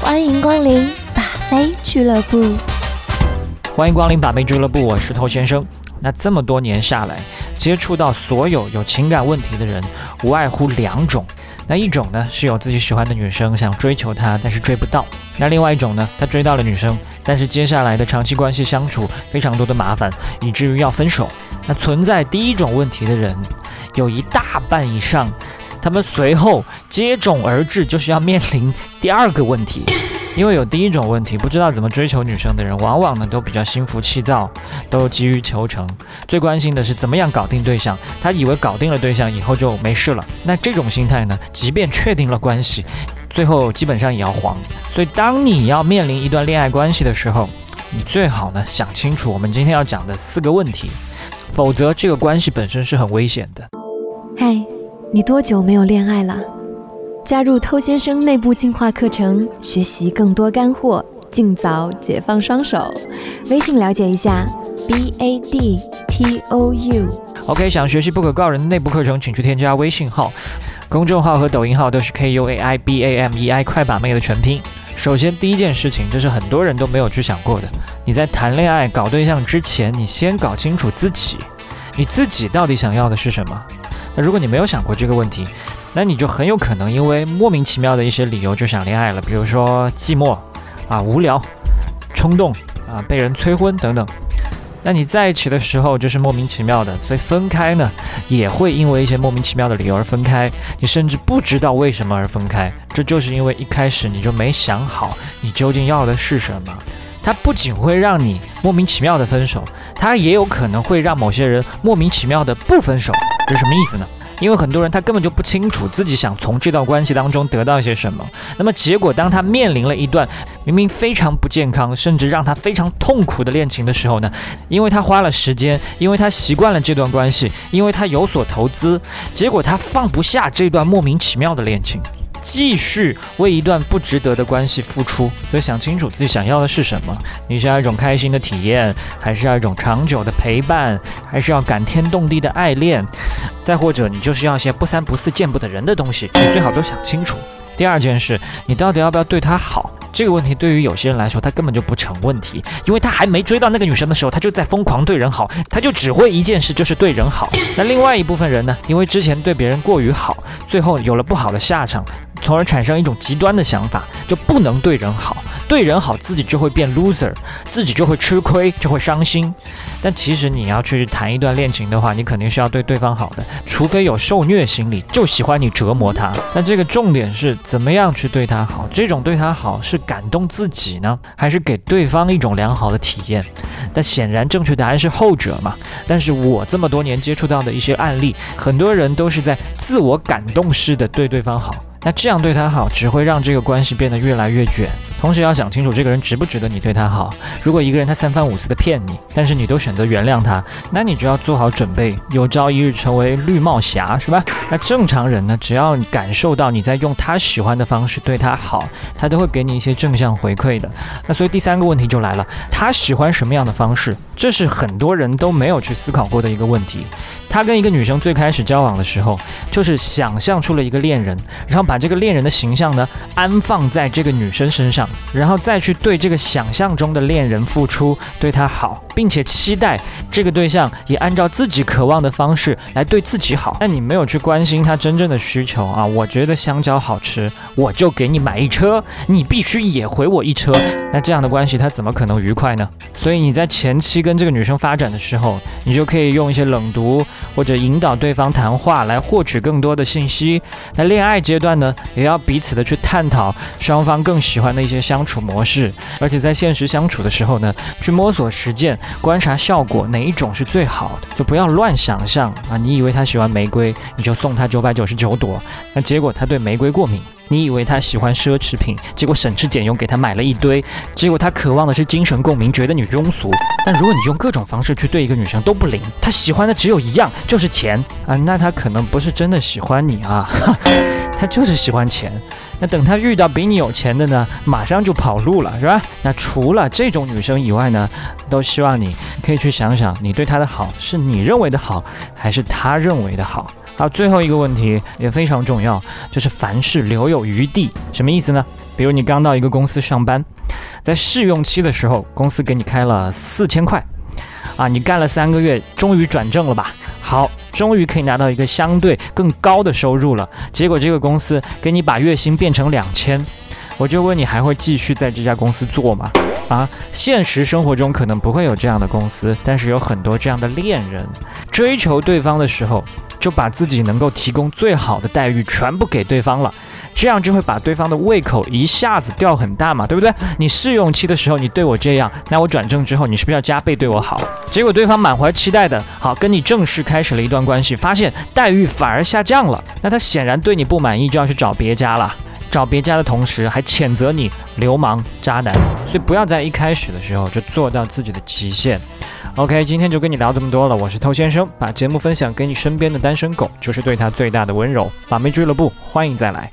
欢迎光临把妹俱乐部。欢迎光临把妹俱乐部，我是头先生。那这么多年下来，接触到所有有情感问题的人，无外乎两种。那一种呢，是有自己喜欢的女生，想追求她，但是追不到；那另外一种呢，他追到了女生，但是接下来的长期关系相处非常多的麻烦，以至于要分手。那存在第一种问题的人，有一大半以上。他们随后接踵而至，就是要面临第二个问题，因为有第一种问题，不知道怎么追求女生的人，往往呢都比较心浮气躁，都急于求成，最关心的是怎么样搞定对象。他以为搞定了对象以后就没事了，那这种心态呢，即便确定了关系，最后基本上也要黄。所以，当你要面临一段恋爱关系的时候，你最好呢想清楚我们今天要讲的四个问题，否则这个关系本身是很危险的。嗨。你多久没有恋爱了？加入偷先生内部进化课程，学习更多干货，尽早解放双手。微信了解一下：b a d t o u。OK，想学习不可告人的内部课程，请去添加微信号、公众号和抖音号都是 k u a i b a m e i 快把妹的全拼。首先，第一件事情，这是很多人都没有去想过的。你在谈恋爱、搞对象之前，你先搞清楚自己，你自己到底想要的是什么。那如果你没有想过这个问题，那你就很有可能因为莫名其妙的一些理由就想恋爱了，比如说寂寞啊、无聊、冲动啊、被人催婚等等。那你在一起的时候就是莫名其妙的，所以分开呢也会因为一些莫名其妙的理由而分开，你甚至不知道为什么而分开，这就是因为一开始你就没想好你究竟要的是什么。它不仅会让你莫名其妙的分手，它也有可能会让某些人莫名其妙的不分手。这什么意思呢？因为很多人他根本就不清楚自己想从这段关系当中得到一些什么。那么结果，当他面临了一段明明非常不健康，甚至让他非常痛苦的恋情的时候呢？因为他花了时间，因为他习惯了这段关系，因为他有所投资，结果他放不下这段莫名其妙的恋情。继续为一段不值得的关系付出，所以想清楚自己想要的是什么。你是要一种开心的体验，还是要一种长久的陪伴，还是要感天动地的爱恋？再或者，你就是要一些不三不四、见不得人的东西，你最好都想清楚。第二件事，你到底要不要对他好？这个问题对于有些人来说，他根本就不成问题，因为他还没追到那个女生的时候，他就在疯狂对人好，他就只会一件事，就是对人好。那另外一部分人呢？因为之前对别人过于好，最后有了不好的下场。从而产生一种极端的想法，就不能对人好，对人好自己就会变 loser，自己就会吃亏，就会伤心。但其实你要去谈一段恋情的话，你肯定是要对对方好的，除非有受虐心理，就喜欢你折磨他。那这个重点是怎么样去对他好？这种对他好是感动自己呢，还是给对方一种良好的体验？但显然正确答案是后者嘛。但是我这么多年接触到的一些案例，很多人都是在自我感动式的对对方好。那这样对他好，只会让这个关系变得越来越卷。同时要想清楚，这个人值不值得你对他好。如果一个人他三番五次的骗你，但是你都选择原谅他，那你就要做好准备，有朝一日成为绿帽侠，是吧？那正常人呢，只要感受到你在用他喜欢的方式对他好，他都会给你一些正向回馈的。那所以第三个问题就来了，他喜欢什么样的方式？这是很多人都没有去思考过的一个问题。他跟一个女生最开始交往的时候，就是想象出了一个恋人，然后把这个恋人的形象呢安放在这个女生身上，然后再去对这个想象中的恋人付出，对她好，并且期待这个对象也按照自己渴望的方式来对自己好。但你没有去关关心他真正的需求啊！我觉得香蕉好吃，我就给你买一车，你必须也回我一车。那这样的关系他怎么可能愉快呢？所以你在前期跟这个女生发展的时候，你就可以用一些冷读。或者引导对方谈话来获取更多的信息。那恋爱阶段呢，也要彼此的去探讨双方更喜欢的一些相处模式，而且在现实相处的时候呢，去摸索实践，观察效果哪一种是最好的，就不要乱想象啊！你以为他喜欢玫瑰，你就送他九百九十九朵，那结果他对玫瑰过敏。你以为他喜欢奢侈品，结果省吃俭用给他买了一堆，结果他渴望的是精神共鸣，觉得你庸俗。但如果你用各种方式去对一个女生都不灵，他喜欢的只有一样，就是钱啊，那他可能不是真的喜欢你啊，他就是喜欢钱。那等他遇到比你有钱的呢，马上就跑路了，是吧？那除了这种女生以外呢，都希望你可以去想想，你对她的好是你认为的好，还是她认为的好？好，最后一个问题也非常重要，就是凡事留有余地，什么意思呢？比如你刚到一个公司上班，在试用期的时候，公司给你开了四千块，啊，你干了三个月，终于转正了吧？好，终于可以拿到一个相对更高的收入了。结果这个公司给你把月薪变成两千。我就问你还会继续在这家公司做吗？啊，现实生活中可能不会有这样的公司，但是有很多这样的恋人，追求对方的时候，就把自己能够提供最好的待遇全部给对方了，这样就会把对方的胃口一下子吊很大嘛，对不对？你试用期的时候你对我这样，那我转正之后你是不是要加倍对我好？结果对方满怀期待的，好跟你正式开始了一段关系，发现待遇反而下降了，那他显然对你不满意，就要去找别家了。找别家的同时，还谴责你流氓渣男，所以不要在一开始的时候就做到自己的极限。OK，今天就跟你聊这么多了，我是偷先生，把节目分享给你身边的单身狗，就是对他最大的温柔。把妹俱乐部，欢迎再来。